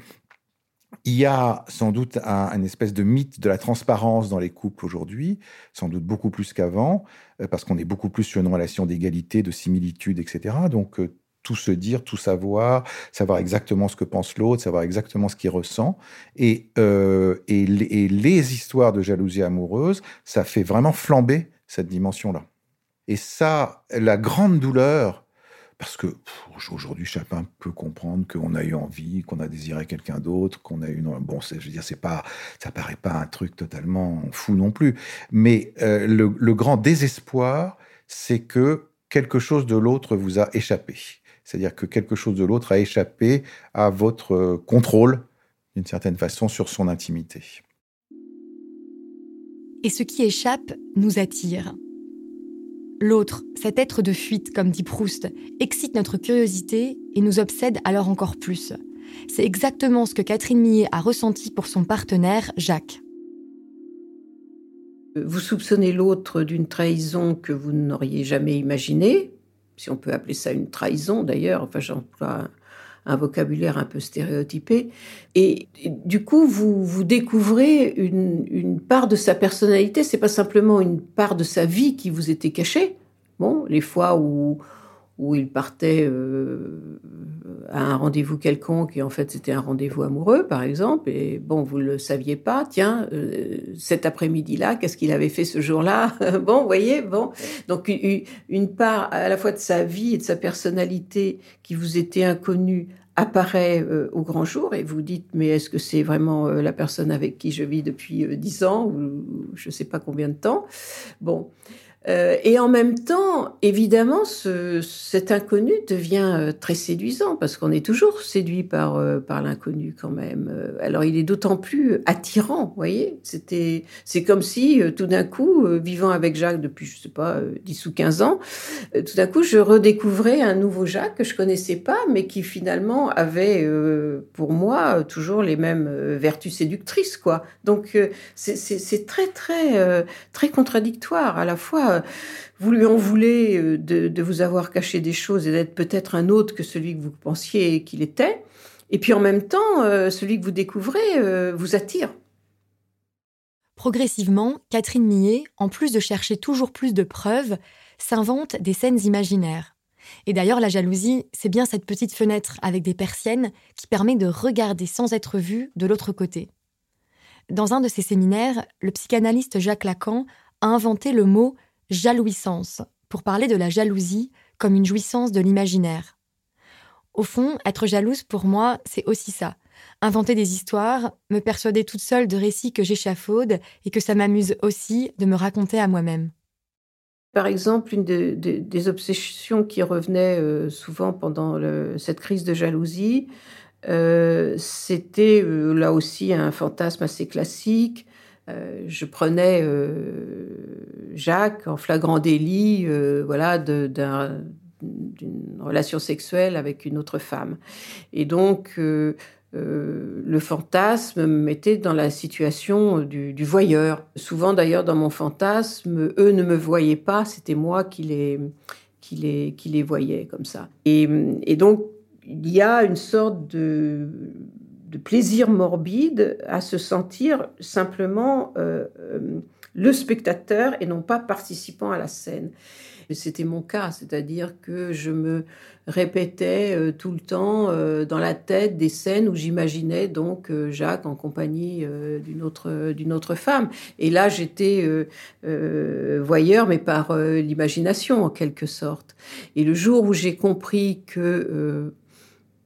F: il y a sans doute un, espèce de mythe de la transparence dans les couples aujourd'hui, sans doute beaucoup plus qu'avant, parce qu'on est beaucoup plus sur une relation d'égalité, de similitude, etc. Donc tout se dire, tout savoir, savoir exactement ce que pense l'autre, savoir exactement ce qu'il ressent. Et, euh, et, les histoires de jalousie amoureuse, ça fait vraiment flamber cette dimension-là. Et ça, la grande douleur parce que aujourd'hui, chacun peut comprendre qu'on a eu envie, qu'on a désiré quelqu'un d'autre, qu'on a eu bon, je veux dire, c'est pas, ça paraît pas un truc totalement fou non plus, mais euh, le, grand désespoir, c'est que quelque chose de l'autre vous a échappé. C'est-à-dire que quelque chose de l'autre a échappé à votre contrôle, d'une certaine façon, sur son intimité.
D: Et ce qui échappe nous attire. L'autre, cet être de fuite, comme dit Proust, excite notre curiosité et nous obsède alors encore plus. C'est exactement ce que Catherine Millet a ressenti pour son partenaire, Jacques.
G: Vous soupçonnez l'autre d'une trahison que vous n'auriez jamais imaginée, si on peut appeler ça une trahison d'ailleurs, enfin j'emploie un vocabulaire un peu stéréotypé. Et, du coup, vous, vous découvrez une, une part de sa personnalité. C'est pas simplement une part de sa vie qui vous était cachée. Bon, les fois où, où il partait euh, à un rendez-vous quelconque et en fait c'était un rendez-vous amoureux par exemple et bon vous le saviez pas tiens euh, cet après-midi-là qu'est-ce qu'il avait fait ce jour-là? Bon voyez bon. Donc une, part à la fois de sa vie et de sa personnalité qui vous était inconnue apparaît euh, au grand jour et vous dites mais est-ce que c'est vraiment la personne avec qui je vis depuis dix ans ou je sais pas combien de temps? Bon euh, et en même temps, évidemment, ce, cet inconnu devient euh, très séduisant parce qu'on est toujours séduit par euh, l'inconnu quand même. Alors il est d'autant plus attirant, vous voyez. C'était c'est comme si tout d'un coup, vivant avec Jacques depuis je sais pas 10 ou 15 ans, tout d'un coup je redécouvrais un nouveau Jacques que je connaissais pas, mais qui finalement avait pour moi toujours les mêmes vertus séductrices quoi. Donc c'est très très très contradictoire à la fois vous lui en voulez euh, de, vous avoir caché des choses et d'être peut-être un autre que celui que vous pensiez qu'il était. Et puis en même temps, euh, celui que vous découvrez euh, vous attire.
D: Progressivement, Catherine Millet, en plus de chercher toujours plus de preuves, s'invente des scènes imaginaires. Et d'ailleurs, la jalousie, c'est bien cette petite fenêtre avec des persiennes qui permet de regarder sans être vu de l'autre côté. Dans un de ses séminaires, le psychanalyste Jacques Lacan a inventé le mot jalouissance, pour parler de la jalousie comme une jouissance de l'imaginaire. Au fond, être jalouse pour moi, c'est aussi ça. Inventer des histoires, me persuader toute seule de récits que j'échafaude et que ça m'amuse aussi de me raconter à moi-même.
G: Par exemple, une des obsessions qui revenait euh, souvent pendant cette crise de jalousie, euh, c'était euh, là aussi un fantasme assez classique, euh, je prenais euh, Jacques en flagrant délit, euh, voilà, d'une relation sexuelle avec une autre femme. Et donc, le fantasme me mettait dans la situation du, voyeur. Souvent, d'ailleurs, dans mon fantasme, eux ne me voyaient pas, c'était moi qui les, voyais comme ça. Et donc, il y a une sorte de de plaisir morbide à se sentir simplement euh, euh, le spectateur et non pas participant à la scène. C'était mon cas, c'est-à-dire que je me répétais euh, tout le temps dans la tête des scènes où j'imaginais donc Jacques en compagnie d'une autre d'une autre femme. Et là, j'étais voyeur, mais par l'imagination en quelque sorte. Et le jour où j'ai compris que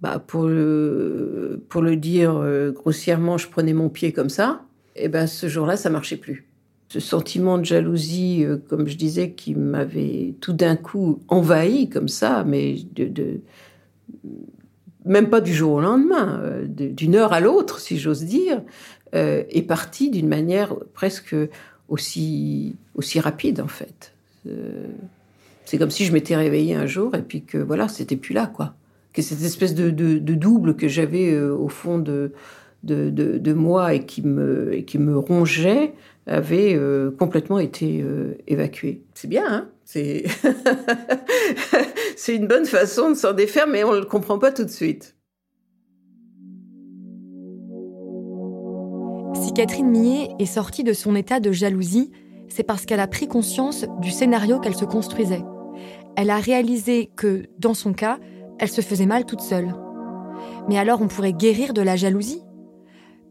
G: bah, pour, le, dire euh, grossièrement, je prenais mon pied comme ça, et ben ce jour-là, ça marchait plus. Ce sentiment de jalousie, euh, comme je disais, qui m'avait tout d'un coup envahi comme ça, mais même pas du jour au lendemain, euh, d'une heure à l'autre, si j'ose dire, est parti d'une manière presque aussi, aussi rapide en fait. c'est comme si je m'étais réveillée un jour et puis que voilà, c'était plus là quoi que cette espèce de, double que j'avais euh, au fond de, moi et qui me, et rongeait avait euh, complètement été euh, évacué. C'est bien, hein? C'est une bonne façon de s'en défaire, mais on ne le comprend pas tout de suite.
D: Si Catherine Millet est sortie de son état de jalousie, c'est parce qu'elle a pris conscience du scénario qu'elle se construisait. Elle a réalisé que, dans son cas, elle se faisait mal toute seule. Mais alors on pourrait guérir de la jalousie?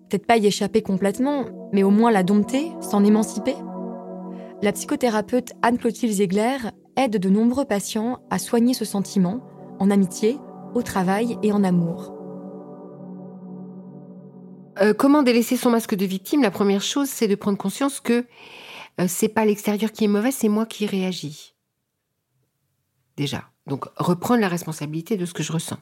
D: Peut-être pas y échapper complètement, mais au moins la dompter, s'en émanciper? La psychothérapeute Anne-Clotilde Ziegler aide de nombreux patients à soigner ce sentiment en amitié, au travail et en amour.
I: Euh, comment délaisser son masque de victime? La première chose, c'est de prendre conscience que euh, c'est pas l'extérieur qui est mauvais, c'est moi qui réagis. Déjà. Donc, reprendre la responsabilité de ce que je ressens.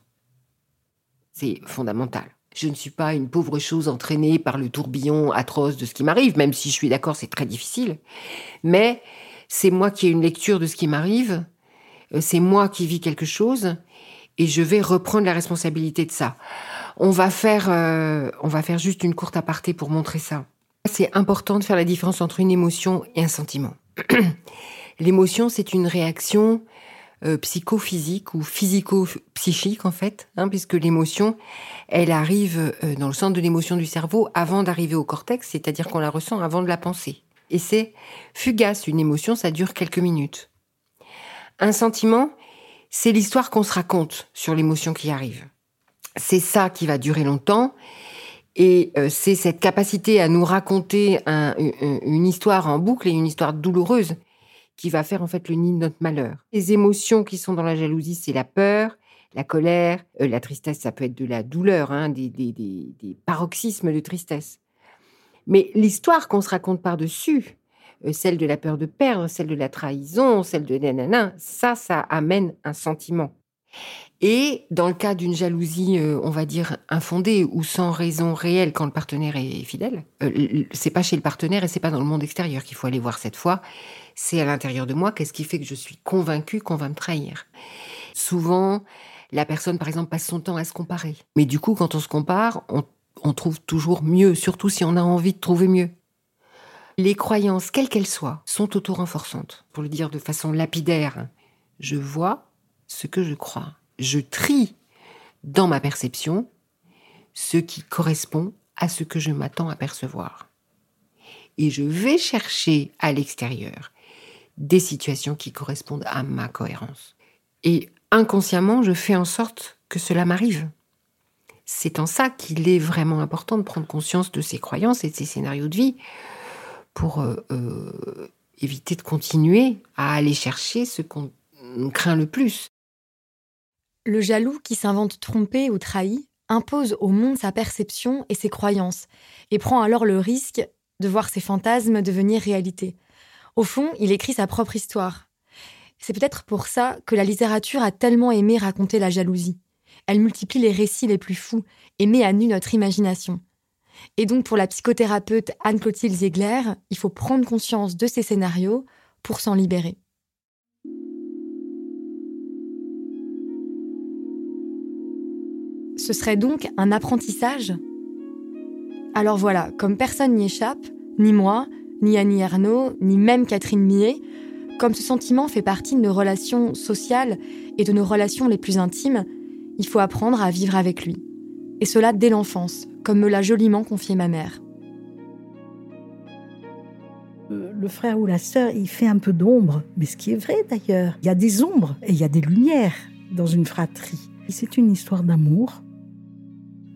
I: C'est fondamental. Je ne suis pas une pauvre chose entraînée par le tourbillon atroce de ce qui m'arrive, même si je suis d'accord, c'est très difficile. Mais c'est moi qui ai une lecture de ce qui m'arrive, euh, c'est moi qui vis quelque chose, et je vais reprendre la responsabilité de ça. On va faire, euh, on va faire juste une courte aparté pour montrer ça. C'est important de faire la différence entre une émotion et un sentiment. L'émotion, c'est une réaction euh, psychophysique ou physico-psychique en fait, hein, puisque l'émotion, elle arrive euh, dans le centre de l'émotion du cerveau avant d'arriver au cortex, c'est-à-dire qu'on la ressent avant de la penser. Et c'est fugace, une émotion, ça dure quelques minutes. Un sentiment, c'est l'histoire qu'on se raconte sur l'émotion qui arrive. C'est ça qui va durer longtemps. Et euh, c'est cette capacité à nous raconter une histoire en boucle et une histoire douloureuse qui va faire en fait le nid de notre malheur. Les émotions qui sont dans la jalousie, c'est la peur, la colère, euh, la tristesse, ça peut être de la douleur, hein, des, des, paroxysmes de tristesse. Mais l'histoire qu'on se raconte par-dessus, euh, celle de la peur de perdre, celle de la trahison, celle de nanana, ça, ça amène un sentiment. Et dans le cas d'une jalousie, euh, on va dire infondée ou sans raison réelle quand le partenaire est fidèle, c'est pas chez le partenaire et c'est pas dans le monde extérieur qu'il faut aller voir cette fois c'est à l'intérieur de moi, qu'est-ce qui fait que je suis convaincue qu'on va me trahir. Souvent, la personne, par exemple, passe son temps à se comparer. Mais du coup, quand on se compare, on, trouve toujours mieux, surtout si on a envie de trouver mieux. Les croyances, quelles qu'elles soient, sont auto-renforçantes. Pour le dire de façon lapidaire, je vois ce que je crois. Je trie dans ma perception ce qui correspond à ce que je m'attends à percevoir. Et je vais chercher à l'extérieur des situations qui correspondent à ma cohérence. Et inconsciemment, je fais en sorte que cela m'arrive. C'est en ça qu'il est vraiment important de prendre conscience de ses croyances et de ses scénarios de vie pour euh, euh, éviter de continuer à aller chercher ce qu'on craint le plus.
D: Le jaloux qui s'invente trompé ou trahi impose au monde sa perception et ses croyances et prend alors le risque de voir ses fantasmes devenir réalité. Au fond, il écrit sa propre histoire. C'est peut-être pour ça que la littérature a tellement aimé raconter la jalousie. Elle multiplie les récits les plus fous et met à nu notre imagination. Et donc pour la psychothérapeute Anne-Clotilde Ziegler, il faut prendre conscience de ces scénarios pour s'en libérer. Ce serait donc un apprentissage Alors voilà, comme personne n'y échappe, ni moi, ni Annie Ernaux, ni même Catherine Millet, comme ce sentiment fait partie de nos relations sociales et de nos relations les plus intimes, il faut apprendre à vivre avec lui. Et cela dès l'enfance, comme me l'a joliment confié ma mère.
E: Euh, le frère ou la sœur, il fait un peu d'ombre, mais ce qui est vrai d'ailleurs, il y a des ombres et il y a des lumières dans une fratrie. C'est une histoire d'amour,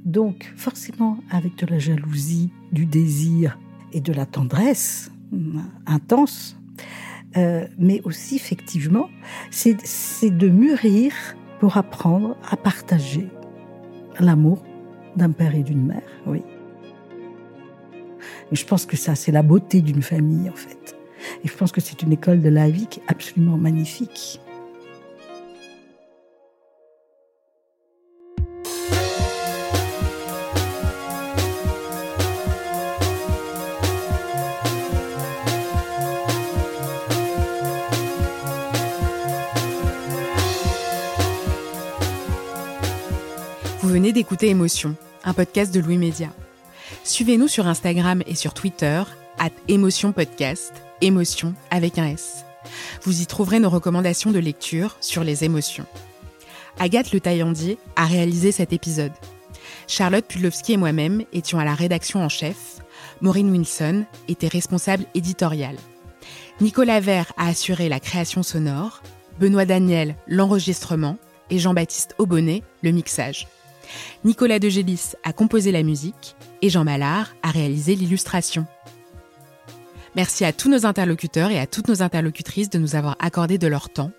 E: donc forcément avec de la jalousie, du désir, et de la tendresse intense, euh, mais aussi effectivement, c'est de mûrir pour apprendre à partager l'amour d'un père et d'une mère, oui. Je pense que ça, c'est la beauté d'une famille, en fait. Et je pense que c'est une école de la vie qui est absolument magnifique.
C: D'écouter Émotion, un podcast de Louis Média. Suivez-nous sur Instagram et sur Twitter, at Émotion Podcast, émotion avec un S. Vous y trouverez nos recommandations de lecture sur les émotions. Agathe Le Taillandier a réalisé cet épisode. Charlotte Pudlowski et moi-même étions à la rédaction en chef. Maureen Wilson était responsable éditoriale. Nicolas Vert a assuré la création sonore, Benoît Daniel l'enregistrement et Jean-Baptiste Aubonnet le mixage. Nicolas de Gélis a composé la musique et Jean Mallard a réalisé l'illustration. Merci à tous nos interlocuteurs et à toutes nos interlocutrices de nous avoir accordé de leur temps.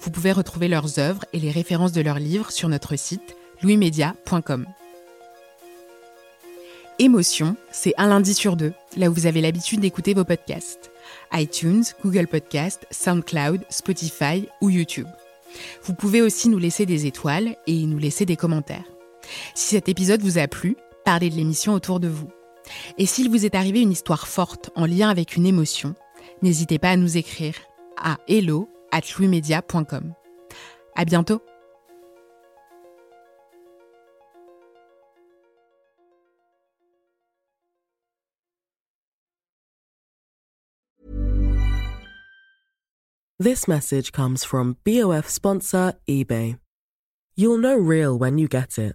C: Vous pouvez retrouver leurs œuvres et les références de leurs livres sur notre site louismedia.com. Émotion, c'est un lundi sur deux, là où vous avez l'habitude d'écouter vos podcasts. iTunes, Google Podcast, SoundCloud, Spotify ou YouTube. Vous pouvez aussi nous laisser des étoiles et nous laisser des commentaires. Si cet épisode vous a plu, parlez de l'émission autour de vous. Et s'il vous est arrivé une histoire forte en lien avec une émotion, n'hésitez pas à nous écrire à hello at. À bientôt!
J: This message comes from BOF sponsor eBay. You'll know real when you get it.